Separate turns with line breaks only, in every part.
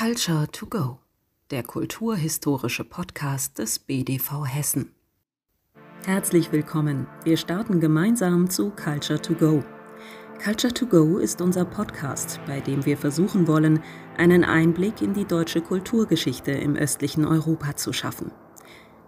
Culture to Go, der kulturhistorische Podcast des BDV Hessen. Herzlich willkommen. Wir starten gemeinsam zu Culture to Go. Culture to Go ist unser Podcast, bei dem wir versuchen wollen, einen Einblick in die deutsche Kulturgeschichte im östlichen Europa zu schaffen.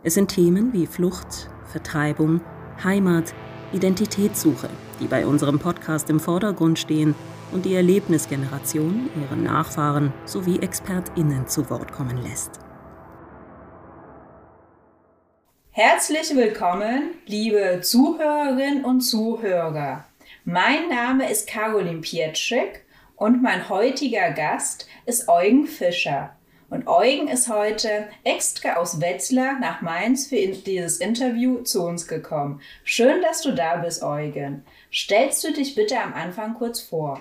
Es sind Themen wie Flucht, Vertreibung, Heimat, Identitätssuche, die bei unserem Podcast im Vordergrund stehen und die Erlebnisgeneration ihren Nachfahren sowie ExpertInnen zu Wort kommen lässt.
Herzlich willkommen, liebe Zuhörerinnen und Zuhörer. Mein Name ist Caroline Pietschik und mein heutiger Gast ist Eugen Fischer. Und Eugen ist heute extra aus Wetzlar nach Mainz für dieses Interview zu uns gekommen. Schön, dass du da bist, Eugen. Stellst du dich bitte am Anfang kurz vor?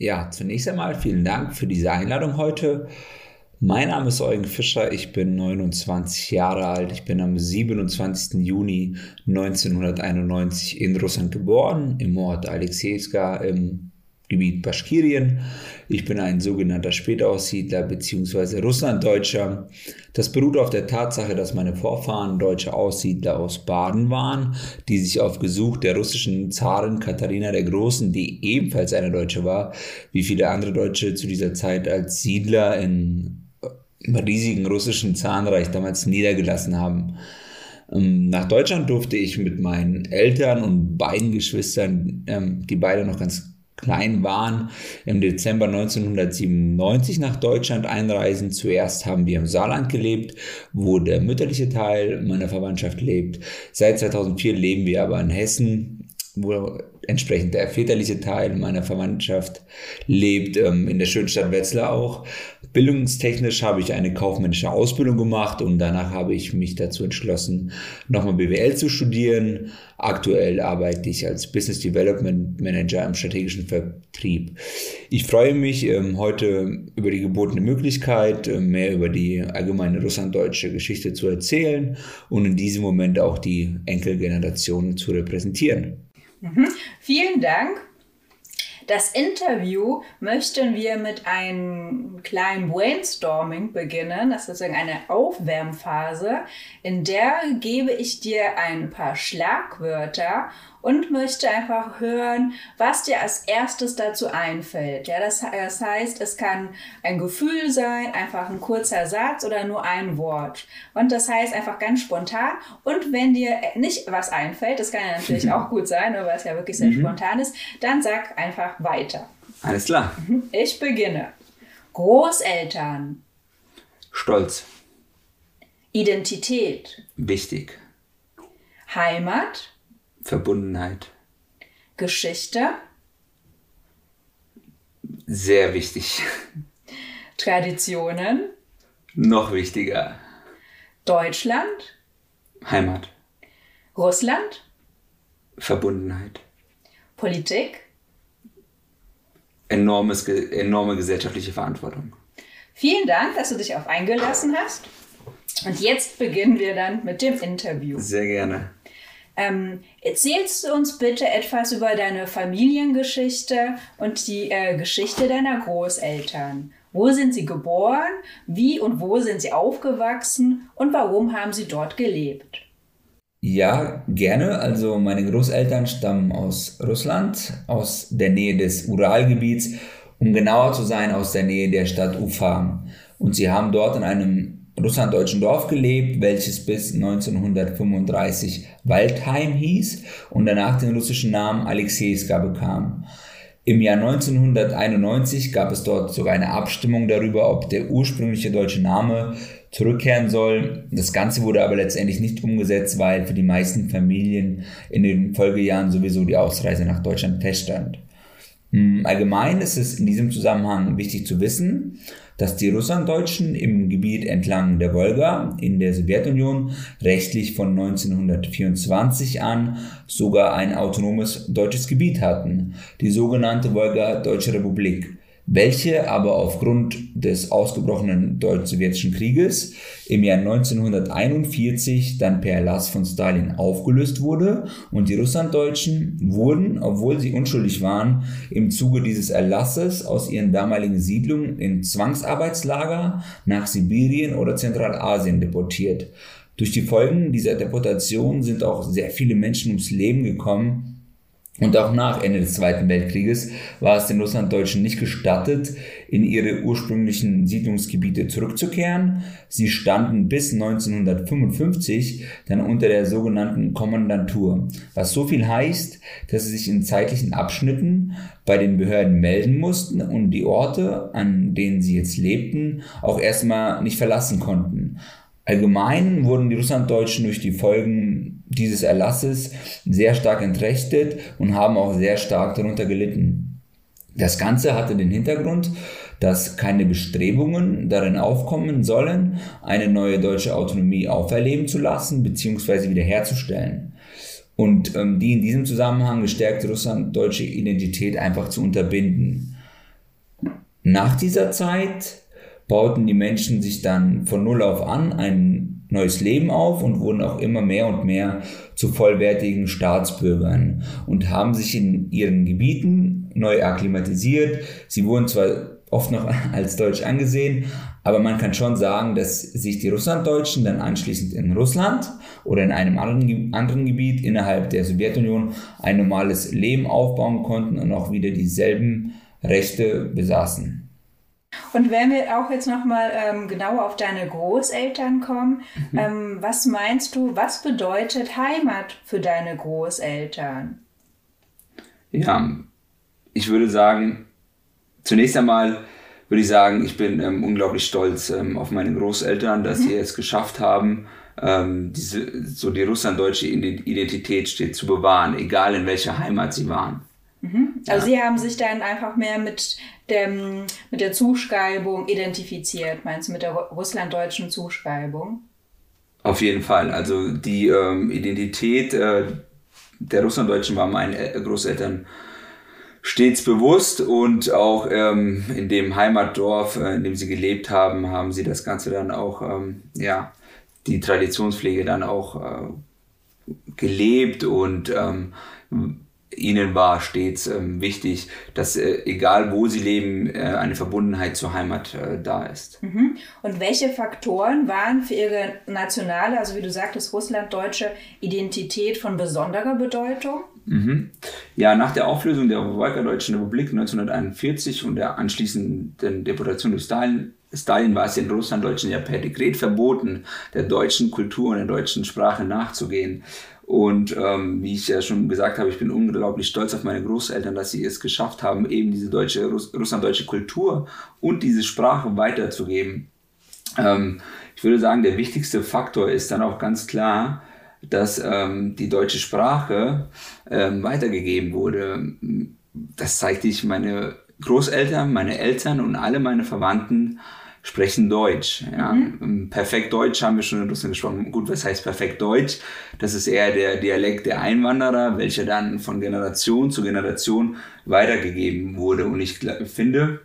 Ja, zunächst einmal vielen Dank für diese Einladung heute. Mein Name ist Eugen Fischer, ich bin 29 Jahre alt. Ich bin am 27. Juni 1991 in Russland geboren, im Ort Alexejewska im Gebiet Baschkirien. Ich bin ein sogenannter Spätaussiedler bzw. Russlanddeutscher. Das beruht auf der Tatsache, dass meine Vorfahren deutsche Aussiedler aus Baden waren, die sich auf Gesuch der russischen Zarin Katharina der Großen, die ebenfalls eine Deutsche war, wie viele andere Deutsche zu dieser Zeit als Siedler in, im riesigen russischen Zahnreich damals niedergelassen haben. Ähm, nach Deutschland durfte ich mit meinen Eltern und beiden Geschwistern, ähm, die beide noch ganz klein waren, im Dezember 1997 nach Deutschland einreisen. Zuerst haben wir im Saarland gelebt, wo der mütterliche Teil meiner Verwandtschaft lebt. Seit 2004 leben wir aber in Hessen, wo entsprechend der väterliche Teil meiner Verwandtschaft lebt, ähm, in der schönen Stadt Wetzlar auch. Bildungstechnisch habe ich eine kaufmännische Ausbildung gemacht und danach habe ich mich dazu entschlossen, nochmal BWL zu studieren. Aktuell arbeite ich als Business Development Manager im strategischen Vertrieb. Ich freue mich ähm, heute über die gebotene Möglichkeit, äh, mehr über die allgemeine russlanddeutsche Geschichte zu erzählen und in diesem Moment auch die Enkelgeneration zu repräsentieren.
Mhm. Vielen Dank. Das Interview möchten wir mit einem kleinen Brainstorming beginnen. Das ist sozusagen eine Aufwärmphase, in der gebe ich dir ein paar Schlagwörter und möchte einfach hören, was dir als erstes dazu einfällt. Ja, das, das heißt, es kann ein Gefühl sein, einfach ein kurzer Satz oder nur ein Wort. Und das heißt einfach ganz spontan. Und wenn dir nicht was einfällt, das kann ja natürlich auch gut sein, aber es ja wirklich sehr mhm. spontan ist, dann sag einfach weiter.
Alles klar.
Mhm. Ich beginne. Großeltern.
Stolz.
Identität.
Wichtig.
Heimat.
Verbundenheit.
Geschichte.
Sehr wichtig.
Traditionen.
Noch wichtiger.
Deutschland.
Heimat.
Russland.
Verbundenheit.
Politik.
Enormes, enorme gesellschaftliche Verantwortung.
Vielen Dank, dass du dich auf eingelassen hast. Und jetzt beginnen wir dann mit dem Interview.
Sehr gerne.
Ähm, erzählst du uns bitte etwas über deine Familiengeschichte und die äh, Geschichte deiner Großeltern? Wo sind sie geboren? Wie und wo sind sie aufgewachsen? Und warum haben sie dort gelebt?
Ja, gerne. Also meine Großeltern stammen aus Russland, aus der Nähe des Uralgebiets, um genauer zu sein, aus der Nähe der Stadt Ufa. Und sie haben dort in einem russlanddeutschen Dorf gelebt, welches bis 1935 Waldheim hieß und danach den russischen Namen Alexejewska bekam. Im Jahr 1991 gab es dort sogar eine Abstimmung darüber, ob der ursprüngliche deutsche Name zurückkehren soll. Das Ganze wurde aber letztendlich nicht umgesetzt, weil für die meisten Familien in den Folgejahren sowieso die Ausreise nach Deutschland feststand. Hm, allgemein ist es in diesem Zusammenhang wichtig zu wissen, dass die Russlanddeutschen im Gebiet entlang der Wolga in der Sowjetunion rechtlich von 1924 an sogar ein autonomes deutsches Gebiet hatten, die sogenannte Wolga-Deutsche Republik. Welche aber aufgrund des ausgebrochenen deutsch-sowjetischen Krieges im Jahr 1941 dann per Erlass von Stalin aufgelöst wurde und die Russlanddeutschen wurden, obwohl sie unschuldig waren, im Zuge dieses Erlasses aus ihren damaligen Siedlungen in Zwangsarbeitslager nach Sibirien oder Zentralasien deportiert. Durch die Folgen dieser Deportation sind auch sehr viele Menschen ums Leben gekommen, und auch nach Ende des Zweiten Weltkrieges war es den Russlanddeutschen nicht gestattet, in ihre ursprünglichen Siedlungsgebiete zurückzukehren. Sie standen bis 1955 dann unter der sogenannten Kommandantur, was so viel heißt, dass sie sich in zeitlichen Abschnitten bei den Behörden melden mussten und die Orte, an denen sie jetzt lebten, auch erstmal nicht verlassen konnten. Allgemein wurden die Russlanddeutschen durch die Folgen dieses Erlasses sehr stark entrechtet und haben auch sehr stark darunter gelitten. Das Ganze hatte den Hintergrund, dass keine Bestrebungen darin aufkommen sollen, eine neue deutsche Autonomie auferleben zu lassen bzw. wiederherzustellen. Und ähm, die in diesem Zusammenhang gestärkte russlanddeutsche Identität einfach zu unterbinden. Nach dieser Zeit bauten die Menschen sich dann von Null auf an ein neues Leben auf und wurden auch immer mehr und mehr zu vollwertigen Staatsbürgern und haben sich in ihren Gebieten neu akklimatisiert. Sie wurden zwar oft noch als deutsch angesehen, aber man kann schon sagen, dass sich die Russlanddeutschen dann anschließend in Russland oder in einem anderen, anderen Gebiet innerhalb der Sowjetunion ein normales Leben aufbauen konnten und auch wieder dieselben Rechte besaßen.
Und wenn wir auch jetzt nochmal ähm, genauer auf deine Großeltern kommen, mhm. ähm, was meinst du, was bedeutet Heimat für deine Großeltern?
Ja, ich würde sagen, zunächst einmal würde ich sagen, ich bin ähm, unglaublich stolz ähm, auf meine Großeltern, dass mhm. sie es geschafft haben, ähm, diese, so die russlanddeutsche Identität steht zu bewahren, egal in welcher Heimat sie waren.
Mhm. Also ja. Sie haben sich dann einfach mehr mit, dem, mit der Zuschreibung identifiziert, meinst du, mit der russlanddeutschen Zuschreibung?
Auf jeden Fall. Also die ähm, Identität äh, der Russlanddeutschen war meinen Großeltern stets bewusst und auch ähm, in dem Heimatdorf, äh, in dem sie gelebt haben, haben sie das Ganze dann auch, ähm, ja, die Traditionspflege dann auch äh, gelebt und ähm, ihnen war stets ähm, wichtig, dass äh, egal wo sie leben, äh, eine Verbundenheit zur Heimat äh, da ist.
Mhm. Und welche Faktoren waren für ihre nationale, also wie du sagtest, russlanddeutsche Identität von besonderer Bedeutung?
Mhm. Ja, nach der Auflösung der Wolkerdeutschen Republik 1941 und der anschließenden Deportation durch Stalin Stalin war es den Russlanddeutschen ja per Dekret verboten, der deutschen Kultur und der deutschen Sprache nachzugehen. Und ähm, wie ich ja schon gesagt habe, ich bin unglaublich stolz auf meine Großeltern, dass sie es geschafft haben, eben diese deutsche, Russ russlanddeutsche Kultur und diese Sprache weiterzugeben. Ähm, ich würde sagen, der wichtigste Faktor ist dann auch ganz klar, dass ähm, die deutsche Sprache ähm, weitergegeben wurde. Das zeigte ich meine Großeltern, meine Eltern und alle meine Verwandten sprechen Deutsch. Ja. Mhm. Ähm, perfekt Deutsch haben wir schon in Russland gesprochen. Gut, was heißt perfekt Deutsch? Das ist eher der Dialekt der Einwanderer, welcher dann von Generation zu Generation weitergegeben wurde. Und ich finde,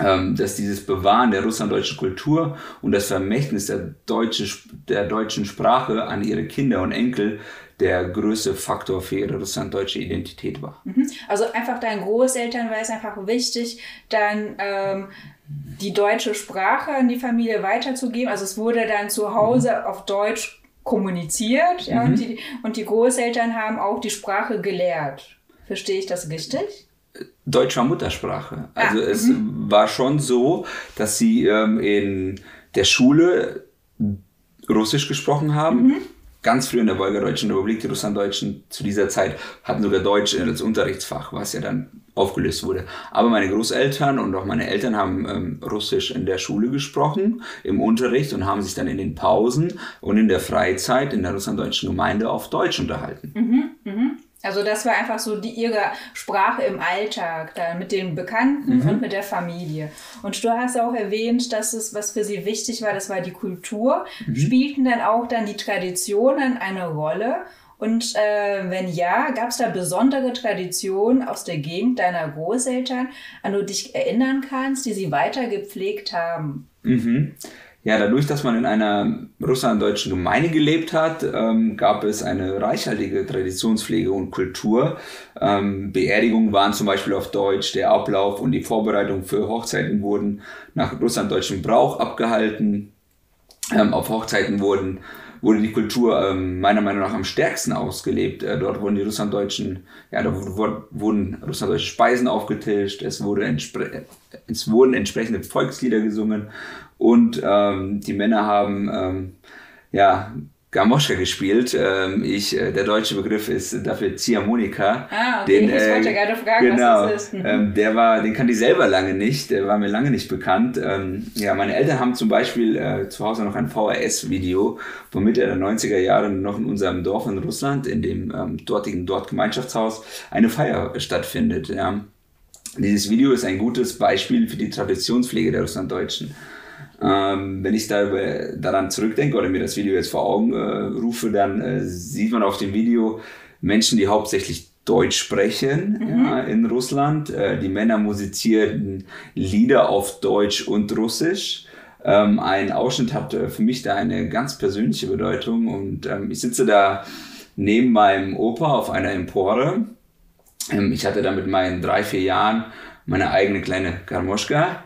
ähm, dass dieses Bewahren der russlanddeutschen Kultur und das Vermächtnis der, deutsche, der deutschen Sprache an ihre Kinder und Enkel der größte Faktor für ihre russlanddeutsche Identität war.
Mhm. Also einfach deinen Großeltern war es einfach wichtig, dann ähm, die deutsche Sprache an die Familie weiterzugeben. Also es wurde dann zu Hause mhm. auf Deutsch kommuniziert ja, und, mhm. die, und die Großeltern haben auch die Sprache gelehrt. Verstehe ich das richtig?
Deutsch war Muttersprache. Ah, also ah, es mhm. war schon so, dass sie ähm, in der Schule Russisch gesprochen haben. Mhm ganz früh in der Wolgadeutschen Republik, die Russlanddeutschen zu dieser Zeit hatten sogar Deutsch als Unterrichtsfach, was ja dann aufgelöst wurde. Aber meine Großeltern und auch meine Eltern haben ähm, Russisch in der Schule gesprochen, im Unterricht und haben sich dann in den Pausen und in der Freizeit in der russlanddeutschen Gemeinde auf Deutsch unterhalten.
Mhm, mh. Also das war einfach so die, ihre Sprache im Alltag, da mit den Bekannten mhm. und mit der Familie. Und du hast auch erwähnt, dass es, was für sie wichtig war, das war die Kultur. Mhm. Spielten dann auch dann die Traditionen eine Rolle? Und äh, wenn ja, gab es da besondere Traditionen aus der Gegend deiner Großeltern, an die du dich erinnern kannst, die sie weiter gepflegt haben?
Mhm. Ja, dadurch, dass man in einer russlanddeutschen Gemeinde gelebt hat, ähm, gab es eine reichhaltige Traditionspflege und Kultur. Ähm, Beerdigungen waren zum Beispiel auf Deutsch, der Ablauf und die Vorbereitung für Hochzeiten wurden nach russlanddeutschem Brauch abgehalten. Ähm, auf Hochzeiten wurden wurde die Kultur ähm, meiner Meinung nach am stärksten ausgelebt. Äh, dort wurden die Russlanddeutschen, ja, da wurden russlanddeutsche Speisen aufgetischt, es, wurde es wurden entsprechende Volkslieder gesungen und ähm, die Männer haben ähm, ja Gamoschka gespielt. Ähm, ich, äh, der deutsche Begriff ist dafür Ziehharmonika.
Ah, okay, den, ich äh, wollte gerade fragen, genau, was das ist. Mhm.
Ähm, der war, den kannte ich selber lange nicht, der war mir lange nicht bekannt. Ähm, ja, meine Eltern haben zum Beispiel äh, zu Hause noch ein VHS-Video von Mitte der 90er Jahre noch in unserem Dorf in Russland, in dem ähm, dortigen Dortgemeinschaftshaus, eine Feier stattfindet. Ja. Dieses Video ist ein gutes Beispiel für die Traditionspflege der Russlanddeutschen. Ähm, wenn ich da, daran zurückdenke oder mir das Video jetzt vor Augen äh, rufe, dann äh, sieht man auf dem Video Menschen, die hauptsächlich Deutsch sprechen mhm. ja, in Russland. Äh, die Männer musizierten Lieder auf Deutsch und Russisch. Ähm, ein Ausschnitt hat für mich da eine ganz persönliche Bedeutung und ähm, ich sitze da neben meinem Opa auf einer Empore. Ähm, ich hatte da mit meinen drei, vier Jahren meine eigene kleine Karmoschka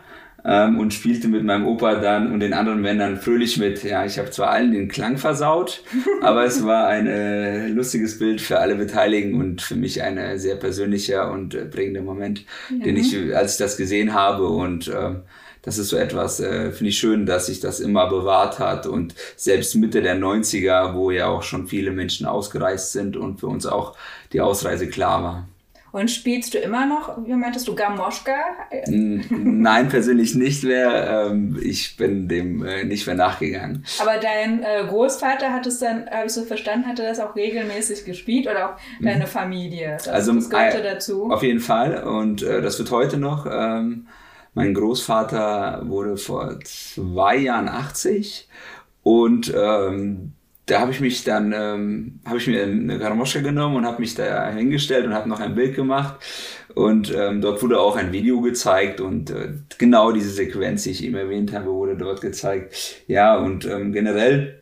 ähm, und spielte mit meinem Opa dann und den anderen Männern fröhlich mit. Ja, ich habe zwar allen den Klang versaut, aber es war ein äh, lustiges Bild für alle Beteiligten und für mich ein äh, sehr persönlicher und äh, prägender Moment, ja. den ich, als ich das gesehen habe und äh, das ist so etwas, äh, finde ich schön, dass sich das immer bewahrt hat und selbst Mitte der 90er, wo ja auch schon viele Menschen ausgereist sind und für uns auch die Ausreise klar war.
Und spielst du immer noch, wie meintest du, Gamoschka?
Nein, persönlich nicht mehr. Ähm, ich bin dem äh, nicht mehr nachgegangen.
Aber dein äh, Großvater hat es dann, habe ich so verstanden, hatte das auch regelmäßig gespielt oder auch deine mhm. Familie? Das,
also, das gehörte dazu. Auf jeden Fall. Und äh, das wird heute noch. Ähm, mein Großvater wurde vor zwei Jahren 80 und ähm, da habe ich mich dann, ähm, habe ich mir eine Karamoschka genommen und habe mich da hingestellt und habe noch ein Bild gemacht. Und ähm, dort wurde auch ein Video gezeigt und äh, genau diese Sequenz, die ich eben erwähnt habe, wurde dort gezeigt. Ja, und ähm, generell,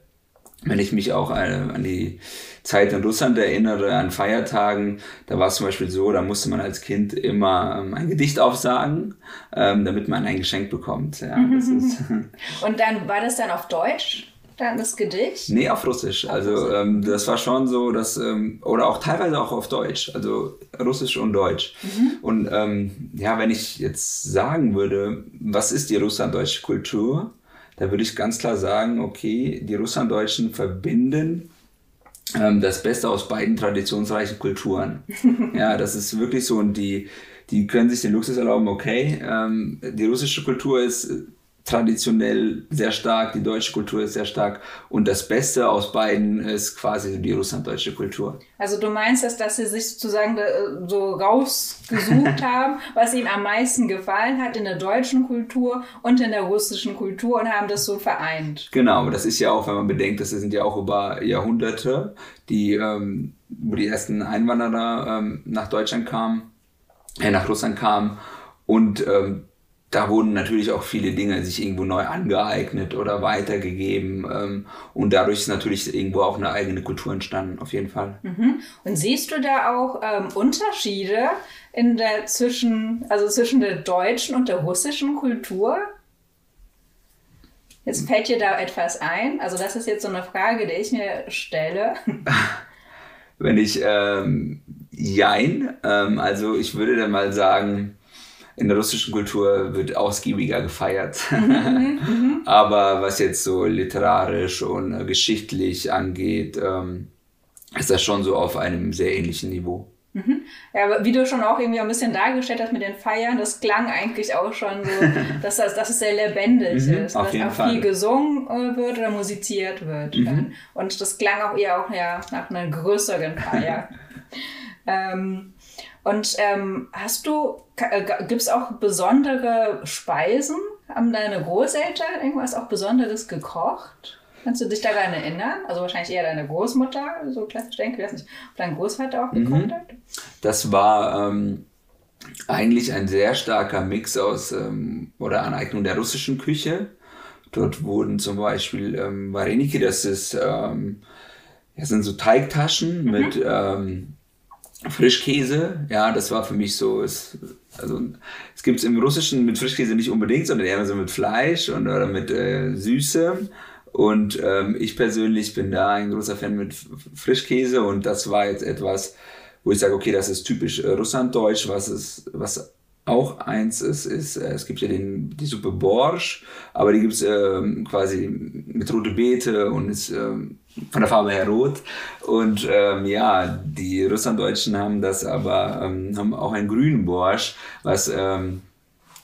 wenn ich mich auch äh, an die Zeit in Russland erinnere, an Feiertagen, da war es zum Beispiel so, da musste man als Kind immer ähm, ein Gedicht aufsagen, ähm, damit man ein Geschenk bekommt. Ja, das ist
und dann war das dann auf Deutsch? Dann das Gedicht?
Nee, auf Russisch. Also ähm, das war schon so, dass, ähm, oder auch teilweise auch auf Deutsch, also Russisch und Deutsch. Mhm. Und ähm, ja, wenn ich jetzt sagen würde, was ist die russlanddeutsche Kultur, da würde ich ganz klar sagen, okay, die Russlanddeutschen verbinden ähm, das Beste aus beiden traditionsreichen Kulturen. ja, das ist wirklich so und die, die können sich den Luxus erlauben, okay, ähm, die russische Kultur ist traditionell sehr stark, die deutsche Kultur ist sehr stark und das Beste aus beiden ist quasi die russlanddeutsche Kultur.
Also du meinst, dass, dass sie sich sozusagen äh, so rausgesucht haben, was ihnen am meisten gefallen hat in der deutschen Kultur und in der russischen Kultur und haben das so vereint.
Genau, das ist ja auch, wenn man bedenkt, das sind ja auch über Jahrhunderte, die, ähm, wo die ersten Einwanderer ähm, nach Deutschland kamen, äh, nach Russland kamen und ähm, da wurden natürlich auch viele Dinge sich irgendwo neu angeeignet oder weitergegeben. Ähm, und dadurch ist natürlich irgendwo auch eine eigene Kultur entstanden, auf jeden Fall.
Mhm. Und siehst du da auch ähm, Unterschiede in der zwischen, also zwischen der deutschen und der russischen Kultur? Jetzt fällt dir da etwas ein. Also das ist jetzt so eine Frage, die ich mir stelle.
Wenn ich ähm, jein, ähm, also ich würde dann mal sagen, in der russischen Kultur wird ausgiebiger gefeiert. Mhm, mhm. Aber was jetzt so literarisch und äh, geschichtlich angeht, ähm, ist das schon so auf einem sehr ähnlichen Niveau.
Mhm. Ja, wie du schon auch irgendwie ein bisschen dargestellt hast mit den Feiern, das klang eigentlich auch schon so, dass, das, dass es sehr lebendig mhm, ist, dass auch Fall. viel gesungen äh, wird oder musiziert wird. Mhm. Und das klang auch eher auch ja, nach einer größeren Feier. ähm, und ähm, hast du, äh, gibt es auch besondere Speisen? Haben deine Großeltern irgendwas auch Besonderes gekocht? Kannst du dich daran erinnern? Also wahrscheinlich eher deine Großmutter, so klassisch denke ich, weiß nicht, ob dein Großvater auch gekocht
Mhm.
hat.
Das war ähm, eigentlich ein sehr starker Mix aus ähm, oder Aneignung der russischen Küche. Dort wurden zum Beispiel ähm, Vareniki, das ist, ähm, das sind so Teigtaschen mit ähm, Frischkäse. Ja, das war für mich so, es, also es gibt es im Russischen mit Frischkäse nicht unbedingt, sondern eher so mit Fleisch und oder mit äh, Süße. Und ähm, ich persönlich bin da ein großer Fan mit Frischkäse und das war jetzt etwas, wo ich sage, okay, das ist typisch äh, russlanddeutsch, was ist, was auch eins ist, ist, äh, es gibt ja den, die Suppe Borsch, aber die gibt es ähm, quasi mit rote Beete und ist ähm, von der Farbe her rot. Und ähm, ja, die Russlanddeutschen haben das aber, ähm, haben auch einen grünen Borsch, was ähm,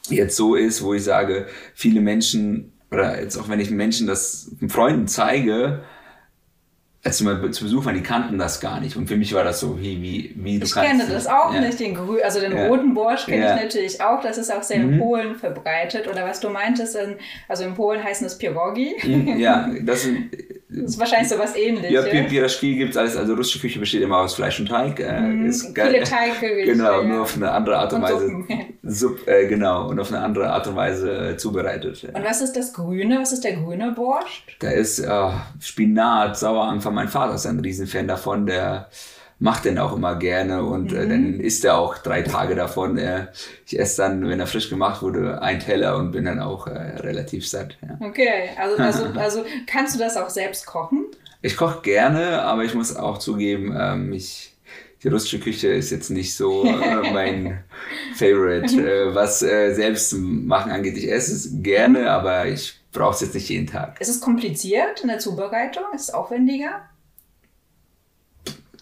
jetzt so ist, wo ich sage, viele Menschen, oder jetzt auch wenn ich Menschen das Freunden zeige, als mal zu Besuch waren, die kannten das gar nicht. Und für mich war das so, wie, wie, wie du
Ich
kannst.
kenne das auch
ja.
nicht, den grün, also den
Ja.
roten Borsch kenne
Ja.
ich natürlich auch. Das ist auch sehr in Polen verbreitet. Oder was du meintest, in, also in Polen heißen es Pierogi.
Mhm, Ja, das sind.
Das ist wahrscheinlich so was ähnliches.
Ja, Pi- Piraschki gibt es alles. Also russische Küche besteht immer aus Fleisch und Teig. Äh, ist geil.
Mhm. Viele Teiggerichte.
Genau,
ja.
nur auf eine andere Art und,
Und
Weise.
Suppen.
Supp, äh, genau, und auf eine andere Art und Weise äh, zubereitet.
Und was ist das Grüne? Was ist der grüne Borscht?
Da ist äh, Spinat, Sauerampfer. Mein Vater ist ein Riesenfan davon. Der macht den auch immer gerne und
Mhm.
äh, dann isst er auch drei Tage davon. Äh, ich esse dann, wenn er frisch gemacht wurde, ein Teller und bin dann auch äh, relativ satt. Ja.
Okay, also, also, also kannst du das auch selbst kochen?
Ich koche gerne, aber ich muss auch zugeben, ähm, ich, die russische Küche ist jetzt nicht so äh, mein Favorite. Äh, was äh, selbst machen angeht, ich esse es gerne, aber ich brauche es jetzt nicht jeden Tag.
Ist es kompliziert in der Zubereitung? Ist es aufwendiger?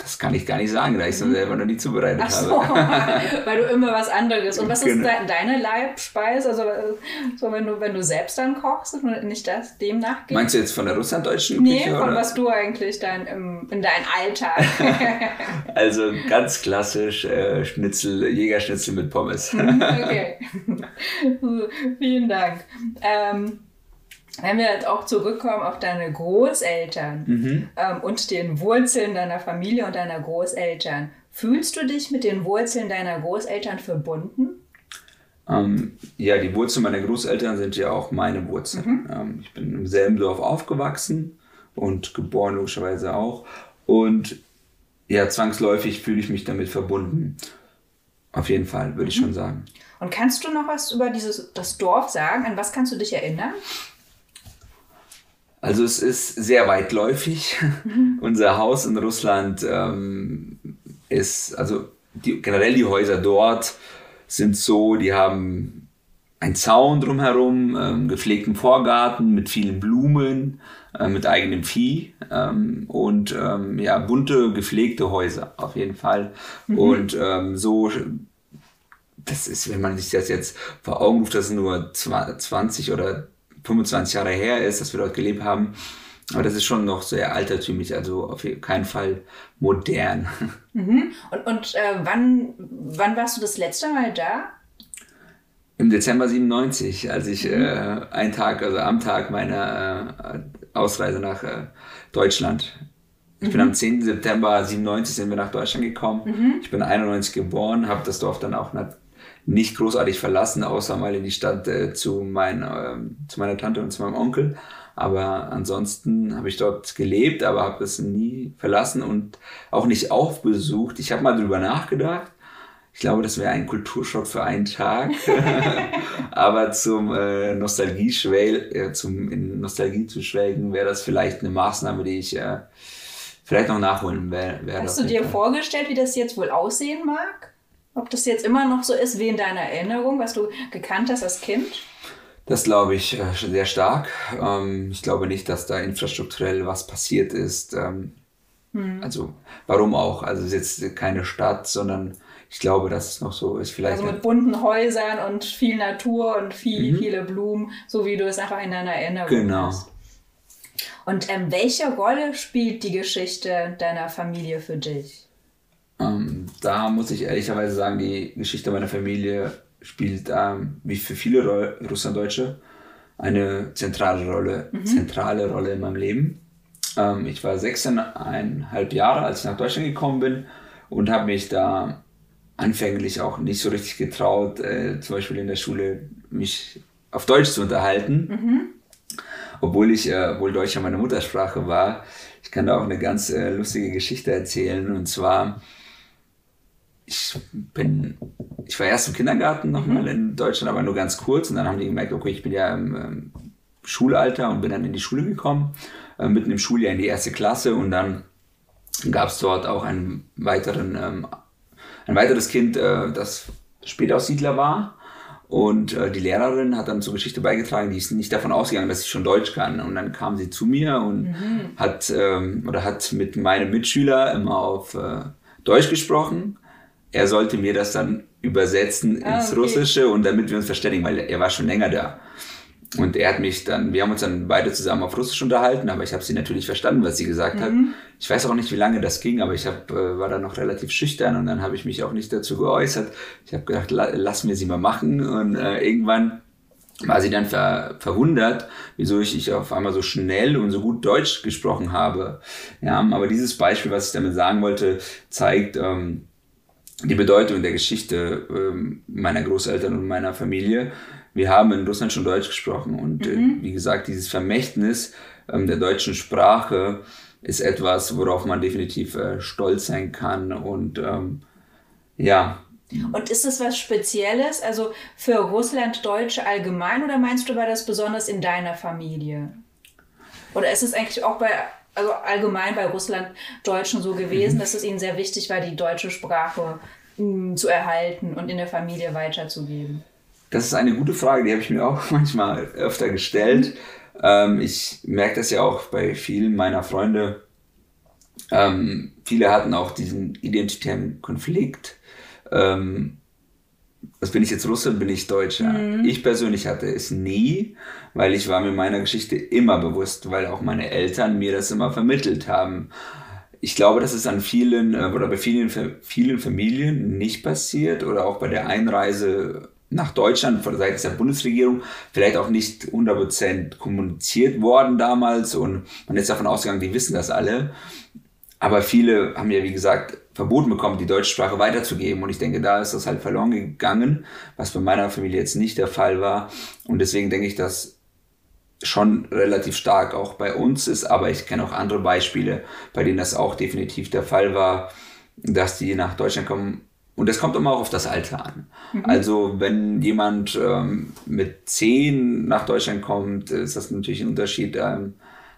Das kann ich gar nicht sagen, da ich es selber noch nie zubereitet
Ach so,
habe.
weil du immer was anderes. Und was ist
Genau.
de deine Leibspeise? Also äh, so wenn du, wenn du selbst dann kochst und nicht das dem nachgehst?
Meinst du jetzt von der russlanddeutschen
Nee,
Küche?
von
oder?
was du eigentlich dann im, in deinem Alltag.
Also ganz klassisch äh, Schnitzel, Jägerschnitzel mit Pommes.
okay. Vielen Dank. Ähm, wenn wir jetzt auch zurückkommen auf deine Großeltern
Mhm.
ähm, und den Wurzeln deiner Familie und deiner Großeltern, fühlst du dich mit den Wurzeln deiner Großeltern verbunden?
Ähm, ja, die Wurzeln meiner Großeltern sind ja auch meine Wurzeln. Ähm, ich bin im selben Dorf aufgewachsen und geboren logischerweise auch. Und ja, zwangsläufig fühle ich mich damit verbunden. Auf jeden Fall, würde ich schon sagen.
Und kannst du noch was über dieses, das Dorf sagen? An was kannst du dich erinnern?
Also es ist sehr weitläufig. Unser Haus in Russland ähm, ist, also die, generell die Häuser dort sind so, die haben einen Zaun drumherum, ähm, gepflegten Vorgarten mit vielen Blumen, äh, mit eigenem Vieh ähm, und ähm, ja, bunte, gepflegte Häuser auf jeden Fall. Und ähm, so das ist, wenn man sich das jetzt vor Augen ruft, dass es nur 20 oder 25 Jahre her ist, dass wir dort gelebt haben. Aber das ist schon noch sehr altertümlich, also auf keinen Fall modern.
Und, und äh, wann, wann warst du das letzte Mal da?
Im Dezember 97, als ich äh, einen Tag, also am Tag meiner äh, Ausreise nach äh, Deutschland. Ich bin am 10. September 97 sind wir nach Deutschland gekommen. Ich bin 91 geboren, habe das Dorf dann auch nat- nicht großartig verlassen, außer mal in die Stadt äh, zu, mein, ähm, zu meiner Tante und zu meinem Onkel. Aber ansonsten habe ich dort gelebt, aber habe es nie verlassen und auch nicht aufbesucht. Ich habe mal drüber nachgedacht. Ich glaube, das wäre ein Kulturschock für einen Tag. aber zum äh, Nostalgie äh, zum in Nostalgie zu schwelgen, wäre das vielleicht eine Maßnahme, die ich äh, vielleicht noch nachholen wer- werde.
Hast
auf
du dir vorgestellt, wie das jetzt wohl aussehen mag? Ob das jetzt immer noch so ist wie in deiner Erinnerung, was du gekannt hast als Kind?
Das glaube ich äh, sehr stark. Ähm, ich glaube nicht, dass da infrastrukturell was passiert ist. Ähm, Also warum auch? Also es ist jetzt keine Stadt, sondern ich glaube, dass es noch so ist. Vielleicht
Also mit bunten Häusern und viel Natur und viel, viele Blumen, so wie du es einfach in deiner Erinnerung
Mhm. Genau.
hast. Und ähm, welche Rolle spielt die Geschichte deiner Familie für dich?
Ähm, da muss ich ehrlicherweise sagen, die Geschichte meiner Familie spielt, ähm, wie für viele Ru- Russlanddeutsche, eine zentrale Rolle, mhm. zentrale Rolle in meinem Leben. Ähm, ich war sechseinhalb Jahre, als ich nach Deutschland gekommen bin und habe mich da anfänglich auch nicht so richtig getraut, äh, zum Beispiel in der Schule mich auf Deutsch zu unterhalten. Mhm. Obwohl ich, äh, obwohl Deutsch ja meine Muttersprache war. Ich kann da auch eine ganz äh, lustige Geschichte erzählen. Und zwar, ich bin, ich war erst im Kindergarten nochmal in Deutschland, aber nur ganz kurz. Und dann haben die gemerkt, okay, ich bin ja im ähm, Schulalter und bin dann in die Schule gekommen, äh, mitten im Schuljahr in die erste Klasse. Und dann gab es dort auch einen weiteren, ähm, ein weiteres Kind, äh, das Spätaussiedler war. Und äh, die Lehrerin hat dann zur Geschichte beigetragen, die ist nicht davon ausgegangen, dass ich schon Deutsch kann. Und dann kam sie zu mir und mhm. hat ähm, oder hat mit meinem Mitschüler immer auf äh, Deutsch gesprochen. Er sollte mir das dann übersetzen ah, ins okay. Russische und damit wir uns verständigen, weil er war schon länger da. Und er hat mich dann, wir haben uns dann beide zusammen auf Russisch unterhalten, aber ich habe sie natürlich verstanden, was sie gesagt mhm. hat. Ich weiß auch nicht, wie lange das ging, aber ich hab, äh, war dann noch relativ schüchtern und dann habe ich mich auch nicht dazu geäußert. Ich habe gedacht, la, lass mir sie mal machen und äh, irgendwann war sie dann ver, verwundert, wieso ich, ich auf einmal so schnell und so gut Deutsch gesprochen habe. Ja, aber dieses Beispiel, was ich damit sagen wollte, zeigt ähm, die Bedeutung der Geschichte ähm, meiner Großeltern und meiner Familie wir haben in Russland schon Deutsch gesprochen und äh, mhm. äh, wie gesagt, dieses Vermächtnis ähm, der deutschen Sprache ist etwas, worauf man definitiv äh, stolz sein kann und ähm, ja.
Und ist es was Spezielles, also für Russland-Deutsche allgemein oder meinst du, war das besonders in deiner Familie? Oder ist es eigentlich auch bei, also allgemein bei Russland-Deutschen so gewesen, mhm. dass es ihnen sehr wichtig war, die deutsche Sprache mh, mm, zu erhalten und in der Familie weiterzugeben?
Das ist eine gute Frage, die habe ich mir auch manchmal öfter gestellt. Ähm, ich merke das ja auch bei vielen meiner Freunde. Ähm, viele hatten auch diesen identitären Konflikt. Ähm, was bin ich jetzt Russe, bin ich Deutscher? Mhm. Ich persönlich hatte es nie, weil ich war mir meiner Geschichte immer bewusst, weil auch meine Eltern mir das immer vermittelt haben. Ich glaube, das ist an vielen äh, oder bei vielen, vielen Familien nicht passiert oder auch bei der Einreise nach Deutschland von seitens der Bundesregierung vielleicht auch nicht 100% kommuniziert worden damals und man ist davon ausgegangen, die wissen das alle. Aber viele haben ja, wie gesagt, verboten bekommen, die deutsche Sprache weiterzugeben. Und ich denke, da ist das halt verloren gegangen, was bei meiner Familie jetzt nicht der Fall war. Und deswegen denke ich, dass schon relativ stark auch bei uns ist. Aber ich kenne auch andere Beispiele, bei denen das auch definitiv der Fall war, dass die nach Deutschland kommen und das kommt immer auch auf das Alter an. Mhm. Also wenn jemand ähm, mit zehn nach Deutschland kommt, ist das natürlich ein Unterschied. Ähm,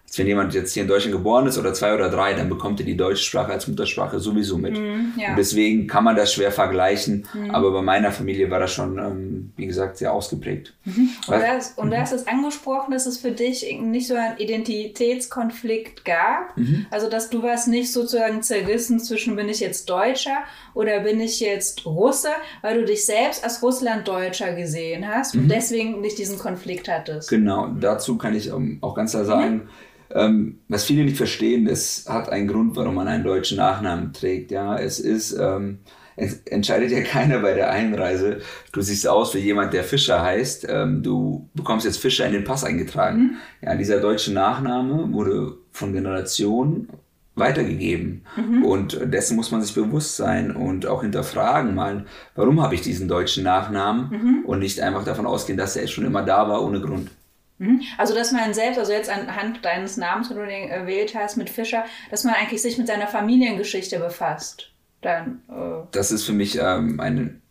als wenn jemand jetzt hier in Deutschland geboren ist oder zwei oder drei, dann bekommt er die deutsche Sprache als Muttersprache sowieso mit. Mm, ja. Und deswegen kann man das schwer vergleichen. Mm. Aber bei meiner Familie war das schon, ähm, wie gesagt, sehr ausgeprägt.
Mhm. Und, das, und hast du es angesprochen, dass es für dich nicht so einen Identitätskonflikt gab. Mhm. Also, dass du warst nicht sozusagen zerrissen zwischen bin ich jetzt Deutscher oder bin ich jetzt Russe, weil du dich selbst als Russlanddeutscher gesehen hast und mhm. deswegen nicht diesen Konflikt hattest.
Genau, dazu kann ich auch ganz klar sagen, mhm. Ähm, was viele nicht verstehen, es hat einen Grund, warum man einen deutschen Nachnamen trägt. Ja, es ist, ähm, es entscheidet ja keiner bei der Einreise. Du siehst aus wie jemand, der Fischer heißt. Ähm, du bekommst jetzt Fischer in den Pass eingetragen. Mhm. Ja, dieser deutsche Nachname wurde von Generationen weitergegeben. Mhm. Und dessen muss man sich bewusst sein und auch hinterfragen mal, warum habe ich diesen deutschen Nachnamen mhm. und nicht einfach davon ausgehen, dass er schon immer da war ohne Grund.
Mhm. Also, dass man selbst, also jetzt anhand deines Namens, den du den gewählt hast, mit Fischer, dass man eigentlich sich mit seiner Familiengeschichte befasst. Dann,
äh das ist für mich ähm, ein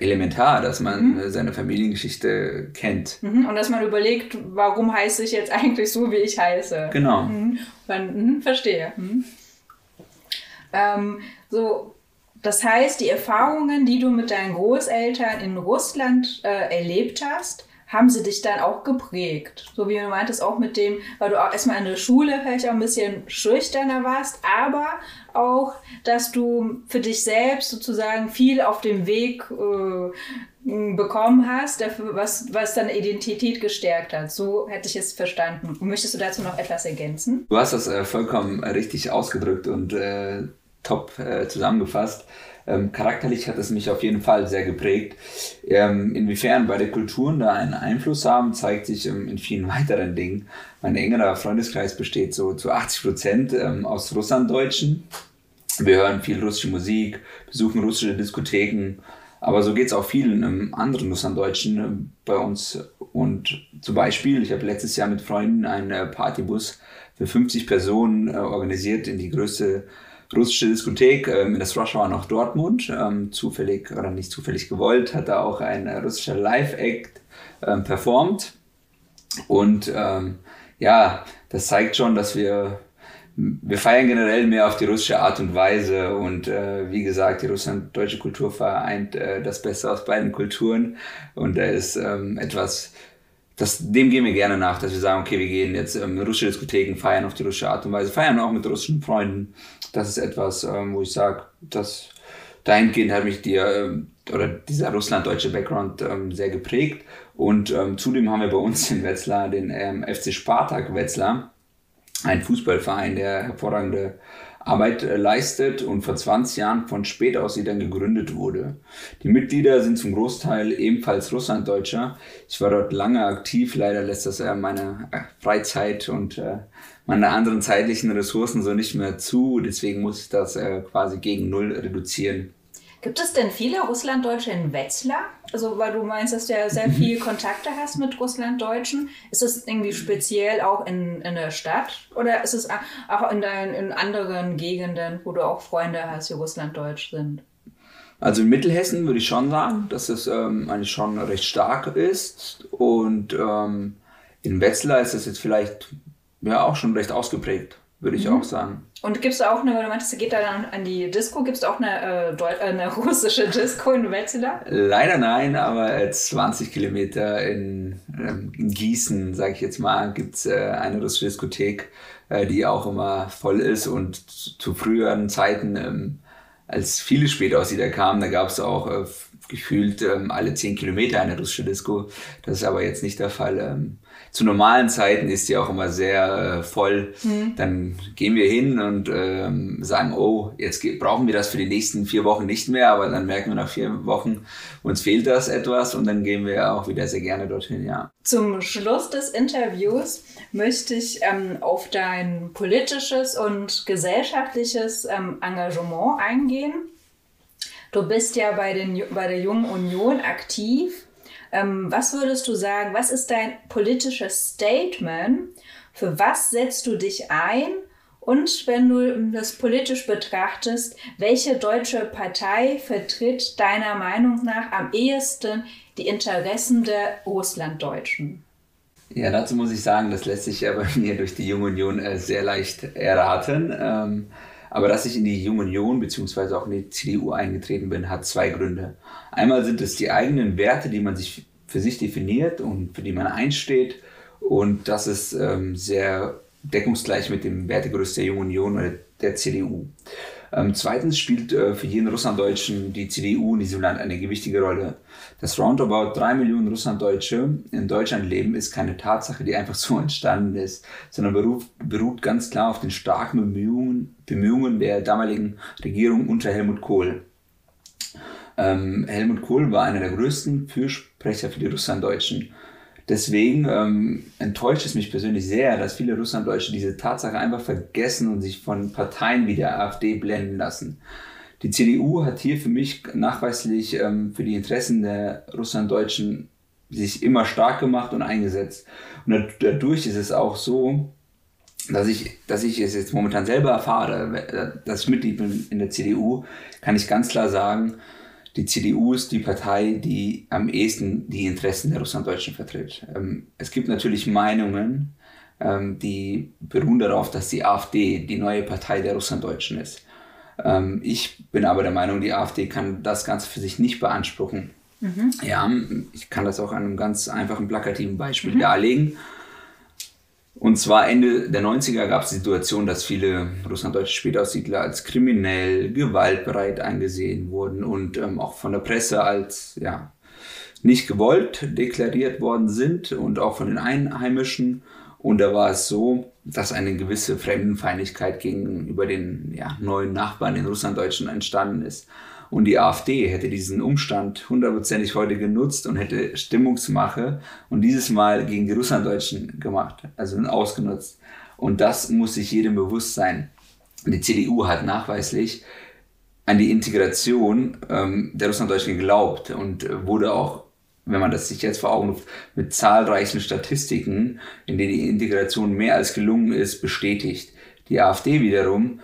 elementar, dass man mhm. seine Familiengeschichte kennt.
Mhm. Und dass man überlegt, warum heiße ich jetzt eigentlich so, wie ich heiße.
Genau.
Mhm. Man, mhm, verstehe. Mhm. Ähm, so, das heißt, die Erfahrungen, die du mit deinen Großeltern in Russland äh, erlebt hast, haben sie dich dann auch geprägt? So wie du meintest, auch mit dem, weil du auch erstmal in der Schule vielleicht auch ein bisschen schüchterner warst, aber auch, dass du für dich selbst sozusagen viel auf dem Weg äh, bekommen hast, was, was deine Identität gestärkt hat. So hätte ich es verstanden. Möchtest du dazu noch etwas ergänzen?
Du hast das äh, vollkommen richtig ausgedrückt und äh, top äh, zusammengefasst. Ähm, charakterlich hat es mich auf jeden Fall sehr geprägt. Ähm, inwiefern beide Kulturen da einen Einfluss haben, zeigt sich ähm, in vielen weiteren Dingen. Mein engerer Freundeskreis besteht so zu 80 Prozent ähm, aus Russlanddeutschen. Wir hören viel russische Musik, besuchen russische Diskotheken, aber so geht es auch vielen ähm, anderen Russlanddeutschen äh, bei uns. Und zum Beispiel, ich habe letztes Jahr mit Freunden einen äh, Partybus für 50 Personen äh, organisiert in die größte russische Diskothek ähm, in das Warschauer nach Dortmund. Ähm, zufällig oder nicht zufällig gewollt, hat da auch ein äh, russischer Live-Act ähm, performt. Und ähm, ja, das zeigt schon, dass wir wir feiern generell mehr auf die russische Art und Weise und äh, wie gesagt, die russland-deutsche Kultur vereint äh, das Beste aus beiden Kulturen und da ist ähm, etwas, das, dem gehen wir gerne nach, dass wir sagen, okay, wir gehen jetzt ähm, in russische Diskotheken, feiern auf die russische Art und Weise, feiern auch mit russischen Freunden. Das ist etwas, ähm, wo ich sage, dass dahingehend hat mich die, äh, oder dieser russland-deutsche Background ähm, sehr geprägt und ähm, zudem haben wir bei uns in Wetzlar den ähm, FC Spartak Wetzlar ein Fußballverein, der hervorragende Arbeit äh, leistet und vor 20 Jahren von Spätaussiedlern gegründet wurde. Die Mitglieder sind zum Großteil ebenfalls Russlanddeutscher. Ich war dort lange aktiv, leider lässt das äh, meine äh, Freizeit und meine anderen zeitlichen Ressourcen so nicht mehr zu, deswegen muss ich das quasi gegen Null reduzieren.
Gibt es denn viele Russlanddeutsche in Wetzlar? Also, weil du meinst, dass du ja sehr viele Kontakte hast mit Russlanddeutschen. Ist das irgendwie speziell auch in, in der Stadt? Oder ist es auch in, dein, in anderen Gegenden, wo du auch Freunde hast, die Russlanddeutsch sind?
Also in Mittelhessen würde ich schon sagen, dass es ähm, eigentlich schon recht stark ist. Und ähm, in Wetzlar ist es jetzt vielleicht ja auch schon recht ausgeprägt, würde ich mhm. auch sagen.
Und gibt es auch eine, du meintest, geht da dann an die Disco, gibt es auch eine, äh, äh, eine russische Disco in Wetzlar?
Leider nein, aber 20 Kilometer in, ähm, in Gießen, sage ich jetzt mal, gibt es äh, eine russische Diskothek, äh, die auch immer voll ist und zu früheren Zeiten, ähm, als viele Spätaussiedler kamen, da gab es auch äh, gefühlt ähm, alle 10 Kilometer eine russische Disco. Das ist aber jetzt nicht der Fall. Ähm, zu normalen Zeiten ist die auch immer sehr äh, voll. Mhm. Dann gehen wir hin und ähm, sagen, oh, jetzt brauchen wir das für die nächsten vier Wochen nicht mehr, aber dann merken wir nach vier Wochen, uns fehlt das etwas und dann gehen wir auch wieder sehr gerne dorthin, ja.
Zum Schluss des Interviews möchte ich ähm, auf dein politisches und gesellschaftliches ähm, Engagement eingehen. Du bist ja bei, den, bei der Jungen Union aktiv ähm, was würdest du sagen, was ist dein politisches Statement? Für was setzt du dich ein? Und wenn du das politisch betrachtest, welche deutsche Partei vertritt deiner Meinung nach am ehesten die Interessen der Russlanddeutschen?
Ja, dazu muss ich sagen, das lässt sich ja bei mir durch die Junge Union äh, sehr leicht erraten. Ähm, aber dass ich in die Junge Union bzw. auch in die CDU eingetreten bin, hat zwei Gründe. Einmal sind es die eigenen Werte, die man sich für sich definiert und für die man einsteht. Und das ist ähm, sehr deckungsgleich mit dem Wertegerüst der Jungen Union oder der CDU. Ähm, zweitens spielt äh, für jeden Russlanddeutschen die CDU in diesem Land eine gewichtige Rolle. Dass roundabout drei Millionen Russlanddeutsche in Deutschland leben, ist keine Tatsache, die einfach so entstanden ist, sondern beruht, beruht ganz klar auf den starken Bemühungen, Bemühungen der damaligen Regierung unter Helmut Kohl. Ähm, Helmut Kohl war einer der größten Fürsprecher für die Russlanddeutschen. Deswegen ähm, enttäuscht es mich persönlich sehr, dass viele Russlanddeutsche diese Tatsache einfach vergessen und sich von Parteien wie der AfD blenden lassen. Die CDU hat hier für mich nachweislich ähm, für die Interessen der Russlanddeutschen sich immer stark gemacht und eingesetzt. Und dadurch ist es auch so, dass ich, dass ich es jetzt momentan selber erfahre, dass ich Mitglied bin in der CDU, kann ich ganz klar sagen, die CDU ist die Partei, die am ehesten die Interessen der Russlanddeutschen vertritt. Ähm, es gibt natürlich Meinungen, ähm, die beruhen darauf, dass die AfD die neue Partei der Russlanddeutschen ist. Ähm, ich bin aber der Meinung, die AfD kann das Ganze für sich nicht beanspruchen. Mhm. Ja, ich kann das auch an einem ganz einfachen plakativen Beispiel mhm. darlegen. Und zwar Ende der 90er gab es die Situation, dass viele russlanddeutsche Spätaussiedler als kriminell, gewaltbereit angesehen wurden und ähm, auch von der Presse als ja, nicht gewollt deklariert worden sind und auch von den Einheimischen. Und da war es so, dass eine gewisse Fremdenfeindlichkeit gegenüber den ja, neuen Nachbarn, den Russlanddeutschen, entstanden ist. Und die AfD hätte diesen Umstand hundertprozentig heute genutzt und hätte Stimmungsmache und dieses Mal gegen die Russlanddeutschen gemacht, also ausgenutzt. Und das muss sich jedem bewusst sein. Die CDU hat nachweislich an die Integration ähm, der Russlanddeutschen geglaubt und wurde auch, wenn man das sich jetzt vor Augen ruft, mit zahlreichen Statistiken, in denen die Integration mehr als gelungen ist, bestätigt. Die AfD wiederum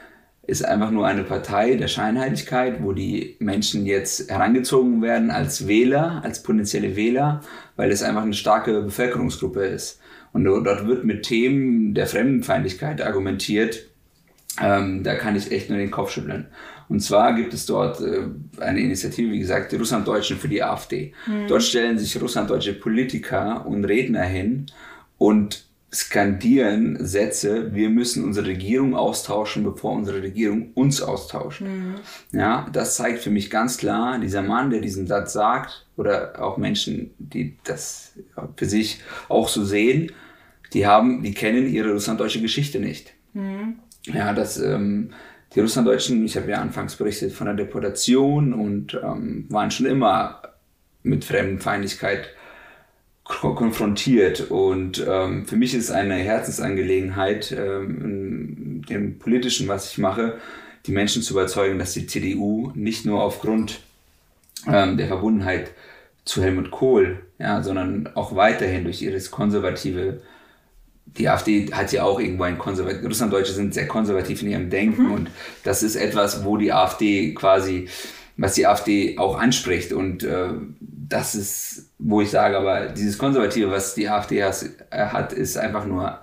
ist einfach nur eine Partei der Scheinheiligkeit, wo die Menschen jetzt herangezogen werden als Wähler, als potenzielle Wähler, weil es einfach eine starke Bevölkerungsgruppe ist. Und dort wird mit Themen der Fremdenfeindlichkeit argumentiert. Ähm, da kann ich echt nur den Kopf schütteln. Und zwar gibt es dort äh, eine Initiative, wie gesagt, die Russlanddeutschen für die AfD. Mhm. Dort stellen sich russlanddeutsche Politiker und Redner hin und skandieren Sätze, wir müssen unsere Regierung austauschen, bevor unsere Regierung uns austauscht. Mhm. Ja, das zeigt für mich ganz klar, dieser Mann, der diesen Satz sagt, oder auch Menschen, die das für sich auch so sehen, die haben, die kennen ihre russlanddeutsche Geschichte nicht. Mhm. Ja, das, ähm, die Russlanddeutschen, ich habe ja anfangs berichtet von der Deportation und ähm, waren schon immer mit Fremdenfeindlichkeit konfrontiert. Und ähm, für mich ist eine Herzensangelegenheit, ähm, dem Politischen, was ich mache, die Menschen zu überzeugen, dass die CDU nicht nur aufgrund ähm, der Verbundenheit zu Helmut Kohl, ja, sondern auch weiterhin durch ihres konservative die AfD hat ja auch irgendwo ein konservativ, Russlanddeutsche sind sehr konservativ in ihrem Denken mhm. und das ist etwas, wo die AfD quasi, was die AfD auch anspricht und äh, das ist, wo ich sage, aber dieses Konservative, was die AfD has, äh, hat, ist einfach nur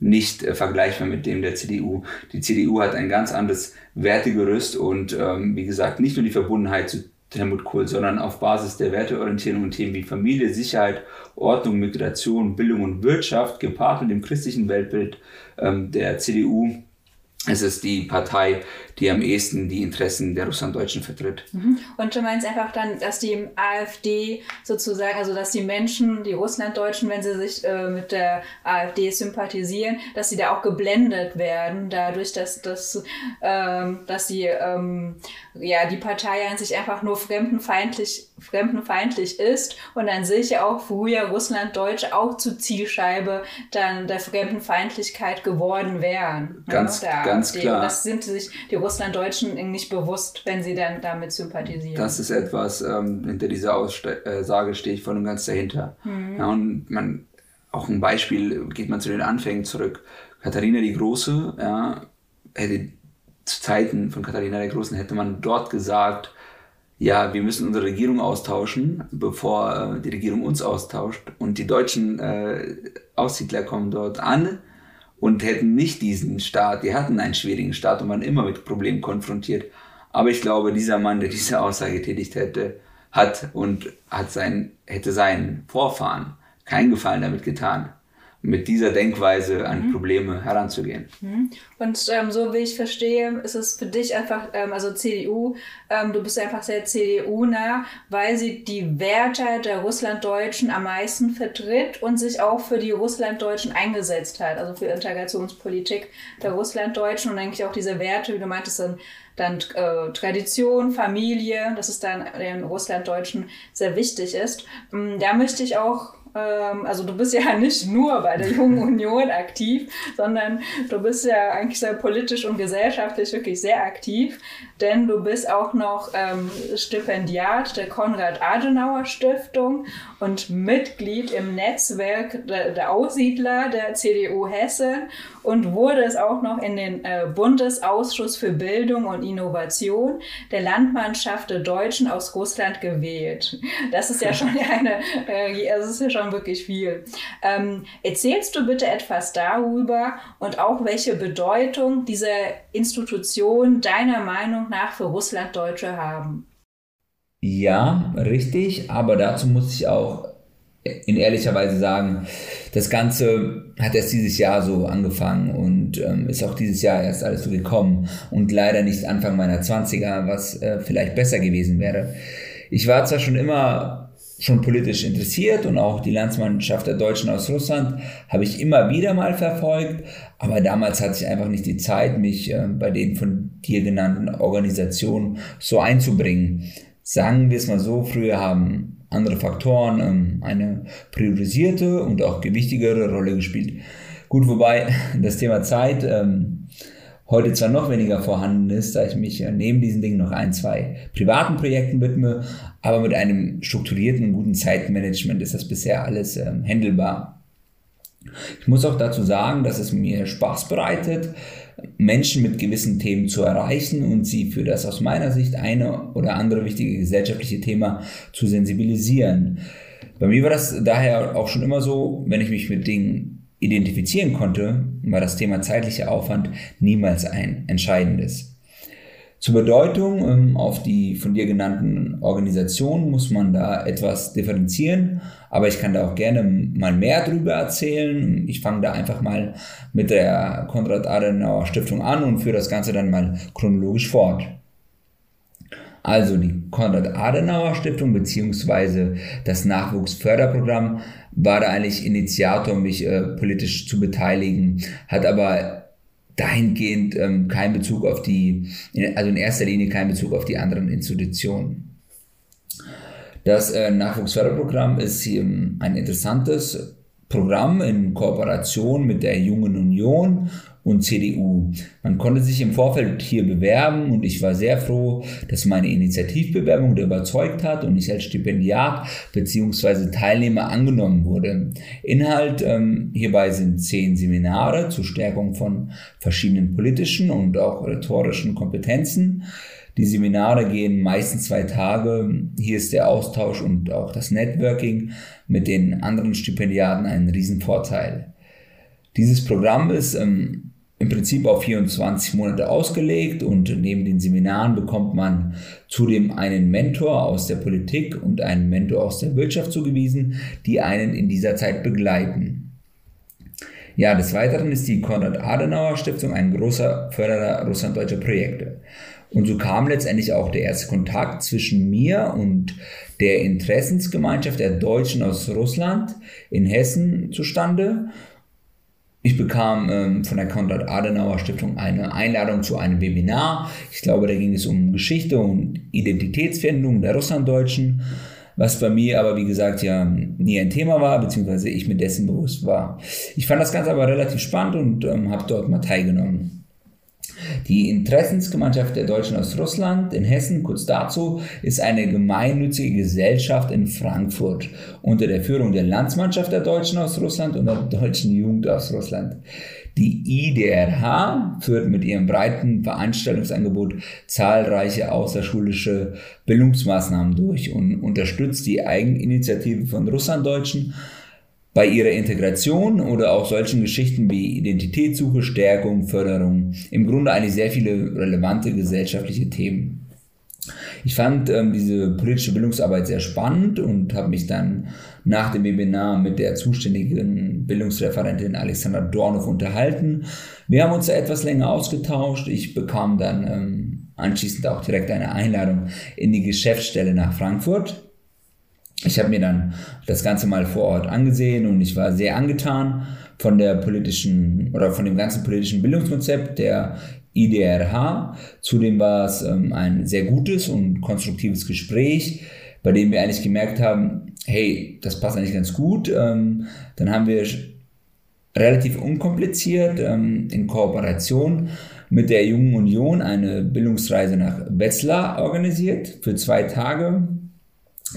nicht äh, vergleichbar mit dem der CDU. Die CDU hat ein ganz anderes Wertegerüst und ähm, wie gesagt, nicht nur die Verbundenheit zu Helmut Kohl, sondern auf Basis der Werteorientierung und Themen wie Familie, Sicherheit, Ordnung, Migration, Bildung und Wirtschaft, gepaart mit dem christlichen Weltbild ähm, der CDU, es ist die Partei, die am ehesten die Interessen der Russlanddeutschen vertritt.
Mhm. Und du meinst einfach dann, dass die AfD sozusagen, also dass die Menschen, die Russlanddeutschen, wenn sie sich äh, mit der AfD sympathisieren, dass sie da auch geblendet werden, dadurch, dass, dass, ähm, dass sie, ähm, ja, die Partei an sich einfach nur fremdenfeindlich, fremdenfeindlich ist und an sich auch früher Russlanddeutsche auch zur Zielscheibe dann der Fremdenfeindlichkeit geworden wären.
Ganz, ne, ganz klar. Und
das sind sich die Russlanddeutschen nicht bewusst, wenn sie dann damit sympathisieren.
Das ist etwas, ähm, hinter dieser Aussage stehe ich voll und ganz dahinter. Mhm. Ja, und man, auch ein Beispiel, geht man zu den Anfängen zurück. Katharina die Große, ja, hätte zu Zeiten von Katharina der Großen hätte man dort gesagt, ja, wir müssen unsere Regierung austauschen, bevor äh, die Regierung uns austauscht. Und die deutschen äh, Aussiedler kommen dort an und hätten nicht diesen Staat, die hatten einen schwierigen Staat und waren immer mit Problemen konfrontiert. Aber ich glaube, dieser Mann, der diese Aussage getätigt hätte, hat und hat sein, hätte seinen Vorfahren keinen Gefallen damit getan mit dieser Denkweise an mhm. Probleme heranzugehen.
Mhm. Und ähm, so wie ich verstehe, ist es für dich einfach, ähm, also CDU, ähm, du bist einfach sehr CDU-nah, weil sie die Werte der Russlanddeutschen am meisten vertritt und sich auch für die Russlanddeutschen eingesetzt hat, also für Integrationspolitik der Russlanddeutschen und eigentlich auch diese Werte, wie du meintest, dann dann äh, Tradition, Familie, das ist dann den Russlanddeutschen sehr wichtig ist. Mm, da möchte ich auch ähm, also du bist ja nicht nur bei der Jungen Union aktiv, sondern du bist ja eigentlich sehr politisch und gesellschaftlich wirklich sehr aktiv, denn du bist auch noch ähm, Stipendiat der Konrad-Adenauer-Stiftung und Mitglied im Netzwerk der, der, Aussiedler der CDU Hessen und wurde es auch noch in den äh, Bundesausschuss für Bildung und Innovation der Landmannschaft der Deutschen aus Russland gewählt. Das ist ja schon eine, äh, das ist ja schon wirklich viel. Ähm, erzählst du bitte etwas darüber und auch welche Bedeutung diese Institution deiner Meinung nach für Russlanddeutsche haben?
Ja, richtig, aber dazu muss ich auch in ehrlicher Weise sagen, das Ganze hat erst dieses Jahr so angefangen und ähm, ist auch dieses Jahr erst alles so gekommen und leider nicht Anfang meiner 20er, was äh, vielleicht besser gewesen wäre. Ich war zwar schon immer schon politisch interessiert und auch die Landsmannschaft der Deutschen aus Russland habe ich immer wieder mal verfolgt, aber damals hatte ich einfach nicht die Zeit, mich äh, bei den von dir genannten Organisationen so einzubringen. Sagen wir es mal so, früher haben andere Faktoren ähm, eine priorisierte und auch gewichtigere Rolle gespielt. Gut, wobei das Thema Zeit ähm, heute zwar noch weniger vorhanden ist, da ich mich äh, neben diesen Dingen noch ein, zwei privaten Projekten widme, aber mit einem strukturierten, guten Zeitmanagement ist das bisher alles ähm, handelbar. Ich muss auch dazu sagen, dass es mir Spaß bereitet, Menschen mit gewissen Themen zu erreichen und sie für das aus meiner Sicht eine oder andere wichtige gesellschaftliche Thema zu sensibilisieren. Bei mir war das daher auch schon immer so, wenn ich mich mit Dingen identifizieren konnte, war das Thema zeitlicher Aufwand niemals ein entscheidendes. Zur Bedeutung ähm, auf die von dir genannten Organisationen muss man da etwas differenzieren, aber ich kann da auch gerne mal mehr drüber erzählen. Ich fange da einfach mal mit der Konrad-Adenauer Stiftung an und führe das Ganze dann mal chronologisch fort. Also die Konrad-Adenauer Stiftung beziehungsweise das Nachwuchsförderprogramm war da eigentlich Initiator, mich äh, politisch zu beteiligen, hat aber dahingehend ähm, keinen Bezug auf die, also in erster Linie keinen Bezug auf die anderen Institutionen. Das äh, Nachwuchsförderprogramm ist hier ein interessantes Programm in Kooperation mit der Jungen Union und CDU. Man konnte sich im Vorfeld hier bewerben und ich war sehr froh, dass meine Initiativbewerbung überzeugt hat und ich als Stipendiat bzw. Teilnehmer angenommen wurde. Inhalt ähm, hierbei sind zehn Seminare zur Stärkung von verschiedenen politischen und auch rhetorischen Kompetenzen. Die Seminare gehen meistens zwei Tage. Hier ist der Austausch und auch das Networking mit den anderen Stipendiaten ein Riesenvorteil. Dieses Programm ist ähm, im Prinzip auf 24 Monate ausgelegt und neben den Seminaren bekommt man zudem einen Mentor aus der Politik und einen Mentor aus der Wirtschaft zugewiesen, die einen in dieser Zeit begleiten. Ja, des Weiteren ist die Konrad-Adenauer-Stiftung ein großer Förderer russlanddeutscher Projekte. Und so kam letztendlich auch der erste Kontakt zwischen mir und der Interessensgemeinschaft der Deutschen aus Russland in Hessen zustande. Ich bekam ähm, von der Konrad-Adenauer-Stiftung eine Einladung zu einem Webinar. Ich glaube, da ging es um Geschichte und Identitätsfindung der Russlanddeutschen, was bei mir aber, wie gesagt, ja nie ein Thema war, beziehungsweise ich mir dessen bewusst war. Ich fand das Ganze aber relativ spannend und ähm, habe dort mal teilgenommen. Die Interessensgemeinschaft der Deutschen aus Russland in Hessen, kurz dazu, ist eine gemeinnützige Gesellschaft in Frankfurt unter der Führung der Landsmannschaft der Deutschen aus Russland und der Deutschen Jugend aus Russland. Die IDRH führt mit ihrem breiten Veranstaltungsangebot zahlreiche außerschulische Bildungsmaßnahmen durch und unterstützt die Eigeninitiative von Russlanddeutschen bei ihrer Integration oder auch solchen Geschichten wie Identitätssuche, Stärkung, Förderung, im Grunde eigentlich sehr viele relevante gesellschaftliche Themen. Ich fand ähm, diese politische Bildungsarbeit sehr spannend und habe mich dann nach dem Webinar mit der zuständigen Bildungsreferentin Alexandra Dornow unterhalten. Wir haben uns da etwas länger ausgetauscht. Ich bekam dann ähm, anschließend auch direkt eine Einladung in die Geschäftsstelle nach Frankfurt ich habe mir dann das Ganze mal vor Ort angesehen und ich war sehr angetan von der politischen oder von dem ganzen politischen Bildungskonzept der IDRH. Zudem war es ähm, ein sehr gutes und konstruktives Gespräch, bei dem wir eigentlich gemerkt haben, hey, das passt eigentlich ganz gut. Ähm, dann haben wir relativ unkompliziert ähm, in Kooperation mit der Jungen Union eine Bildungsreise nach Wetzlar organisiert für zwei Tage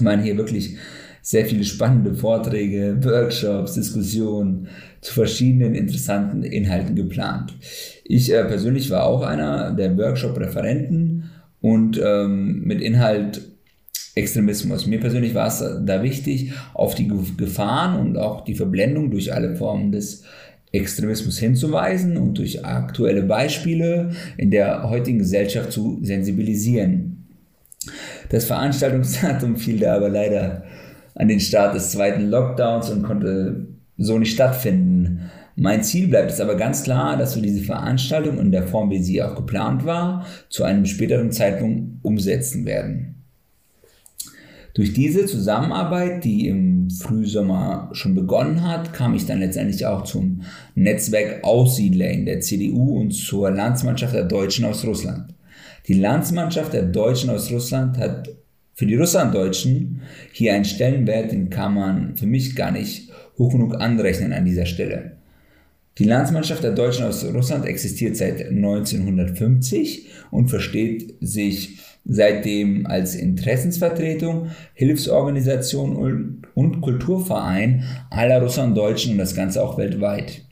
waren hier wirklich sehr viele spannende Vorträge, Workshops, Diskussionen zu verschiedenen interessanten Inhalten geplant. Ich äh, persönlich war auch einer der Workshop-Referenten und ähm, mit Inhalt Extremismus. Mir persönlich war es da wichtig, auf die Gefahren und auch die Verblendung durch alle Formen des Extremismus hinzuweisen und durch aktuelle Beispiele in der heutigen Gesellschaft zu sensibilisieren. Das Veranstaltungsdatum fiel da aber leider an den Start des zweiten Lockdowns und konnte so nicht stattfinden. Mein Ziel bleibt es aber ganz klar, dass wir diese Veranstaltung in der Form, wie sie auch geplant war, zu einem späteren Zeitpunkt umsetzen werden. Durch diese Zusammenarbeit, die im Frühsommer schon begonnen hat, kam ich dann letztendlich auch zum Netzwerk Aussiedler in der CDU und zur Landsmannschaft der Deutschen aus Russland. Die Landsmannschaft der Deutschen aus Russland hat für die Russlanddeutschen hier einen Stellenwert, den kann man für mich gar nicht hoch genug anrechnen an dieser Stelle. Die Landsmannschaft der Deutschen aus Russland existiert seit 1950 und versteht sich seitdem als Interessensvertretung, Hilfsorganisation und, Kulturverein aller Russlanddeutschen und das Ganze auch weltweit.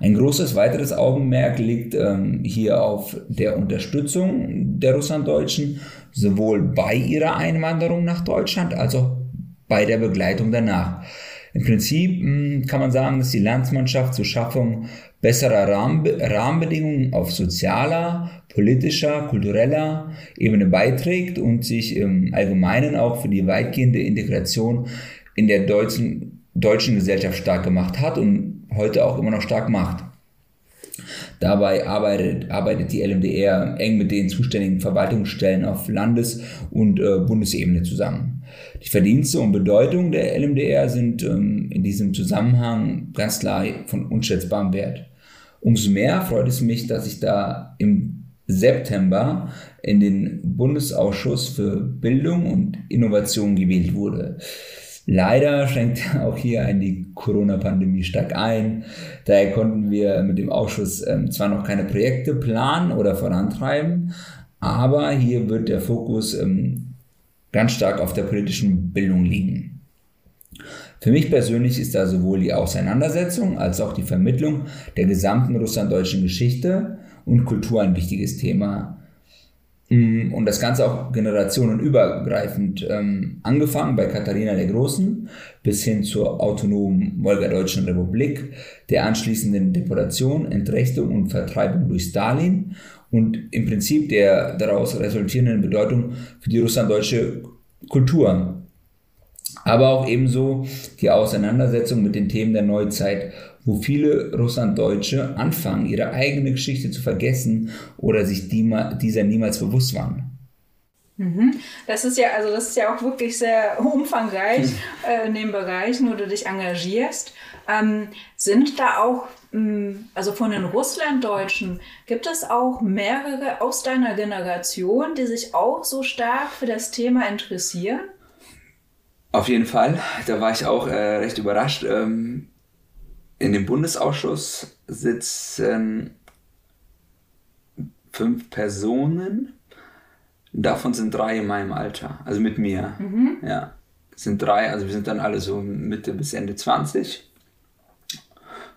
Ein großes weiteres Augenmerk liegt ähm, hier auf der Unterstützung der Russlanddeutschen, sowohl bei ihrer Einwanderung nach Deutschland als auch bei der Begleitung danach. Im Prinzip mh, hm, kann man sagen, dass die Landsmannschaft zur Schaffung besserer Rahmenbe Rahmenbedingungen auf sozialer, politischer, kultureller Ebene beiträgt und sich im Allgemeinen auch für die weitgehende Integration in der deutschen, deutschen Gesellschaft stark gemacht hat und heute auch immer noch stark macht. Dabei arbeitet, arbeitet die LMDR eng mit den zuständigen Verwaltungsstellen auf Landes- und äh, Bundesebene zusammen. Die Verdienste und Bedeutung der LMDR sind ähm, in diesem Zusammenhang ganz klar von unschätzbarem Wert. Umso mehr freut es mich, dass ich da im September in den Bundesausschuss für Bildung und Innovation gewählt wurde. Leider schränkt auch hier ein die Corona-Pandemie stark ein. Daher konnten wir mit dem Ausschuss ähm, zwar noch keine Projekte planen oder vorantreiben, aber hier wird der Fokus ähm, ganz stark auf der politischen Bildung liegen. Für mich persönlich ist da sowohl die Auseinandersetzung als auch die Vermittlung der gesamten russlanddeutschen Geschichte und Kultur ein wichtiges Thema. Mm, und das Ganze auch generationenübergreifend, ähm, angefangen bei Katharina der Großen bis hin zur autonomen Wolga-Deutschen Republik, der anschließenden Deportation, Entrechtung und Vertreibung durch Stalin und im Prinzip der daraus resultierenden Bedeutung für die russlanddeutsche Kultur. Aber auch ebenso die Auseinandersetzung mit den Themen der Neuzeit, wo viele Russlanddeutsche anfangen, ihre eigene Geschichte zu vergessen oder sich dieser niemals bewusst waren.
Mhm. Das ist ja, also das ist ja auch wirklich sehr umfangreich äh, in dem Bereich, wo du dich engagierst. Ähm, sind da auch hm, also von den Russlanddeutschen, gibt es auch mehrere aus deiner Generation, die sich auch so stark für das Thema interessieren?
Auf jeden Fall, da war ich auch äh, recht überrascht. Ähm, in dem Bundesausschuss sitzen fünf Personen, davon sind drei in meinem Alter, also mit mir. Mhm. Ja, sind drei, also wir sind dann alle so Mitte bis Ende 20.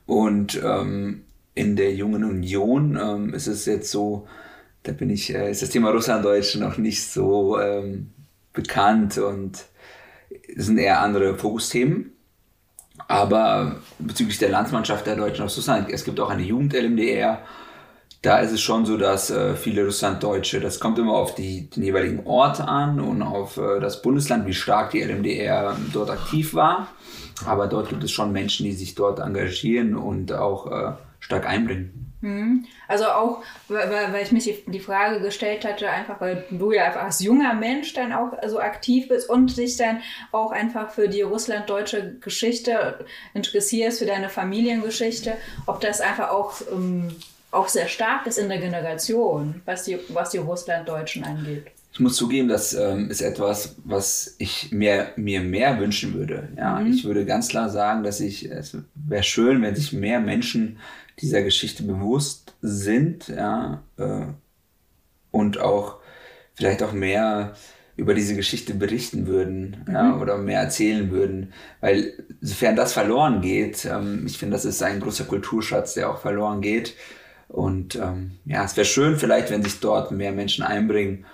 Und ähm, in der Jungen Union ähm, ist es jetzt so, da bin ich, äh, ist das Thema Russlanddeutsch noch nicht so ähm, bekannt und es sind eher andere Fokusthemen. Aber bezüglich der Landsmannschaft der Deutschen aus Russland, es gibt auch eine Jugend-LMDR. Da ist es schon so, dass äh, viele Russlanddeutsche, das kommt immer auf die, den jeweiligen Ort an und auf äh, das Bundesland, wie stark die LMDR dort aktiv war. Aber dort gibt es schon Menschen, die sich dort engagieren und auch äh, stark einbringen.
Mhm. Also auch, weil, weil ich mich die Frage gestellt hatte, einfach weil du ja einfach als junger Mensch dann auch so aktiv bist und dich dann auch einfach für die russlanddeutsche Geschichte interessierst, für deine Familiengeschichte, ob das einfach auch, ähm, auch sehr stark ist in der Generation, was die, was die Russlanddeutschen angeht.
Ich muss zugeben, das ähm, ist etwas, was ich mir, mir mehr wünschen würde. Ja, mhm. ich würde ganz klar sagen, dass ich, es wäre schön, wenn sich mehr Menschen dieser Geschichte bewusst sind, ja, äh, und auch vielleicht auch mehr über diese Geschichte berichten würden mhm. ja, oder mehr erzählen würden. Weil sofern das verloren geht, ähm, ich finde, das ist ein großer Kulturschatz, der auch verloren geht. Und ähm, ja, es wäre schön vielleicht, wenn sich dort mehr Menschen einbringen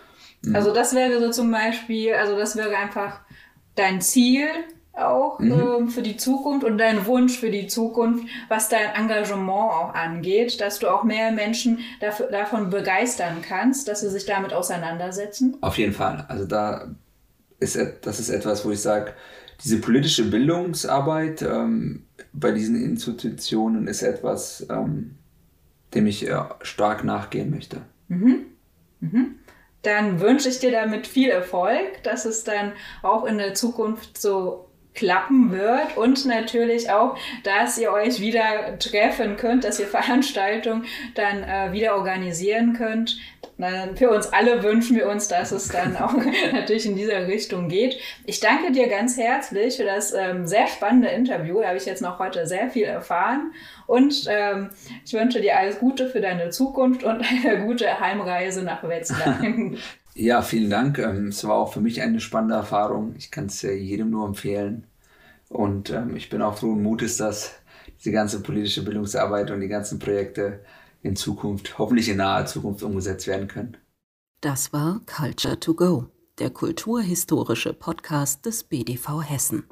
Mhm. Also das wäre so zum Beispiel, also das wäre einfach dein Ziel auch mhm. ähm, für die Zukunft und dein Wunsch für die Zukunft, was dein Engagement auch angeht, dass du auch mehr Menschen dafür, davon begeistern kannst, dass sie sich damit auseinandersetzen?
Auf jeden Fall. Also da ist das ist etwas, wo ich sage, diese politische Bildungsarbeit ähm, bei diesen Institutionen ist etwas, ähm, dem ich äh, stark nachgehen möchte.
Mhm. Mhm. dann wünsche ich dir damit viel Erfolg, dass es dann auch in der Zukunft so klappen wird und natürlich auch, dass ihr euch wieder treffen könnt, dass ihr Veranstaltungen dann äh, wieder organisieren könnt. Für uns alle wünschen wir uns, dass es dann auch natürlich in dieser Richtung geht. Ich danke dir ganz herzlich für das ähm, sehr spannende Interview. Da habe ich jetzt noch heute sehr viel erfahren. Und ähm, ich wünsche dir alles Gute für deine Zukunft und eine gute Heimreise nach Wetzlar.
Ja, vielen Dank. Ähm, es war auch für mich eine spannende Erfahrung. Ich kann es jedem nur empfehlen. Und ähm, ich bin auch frohen Mutes, dass diese ganze politische Bildungsarbeit und die ganzen Projekte in Zukunft, hoffentlich in naher Zukunft umgesetzt werden können.
Das war Culture to Go, der kulturhistorische Podcast des BDV Hessen.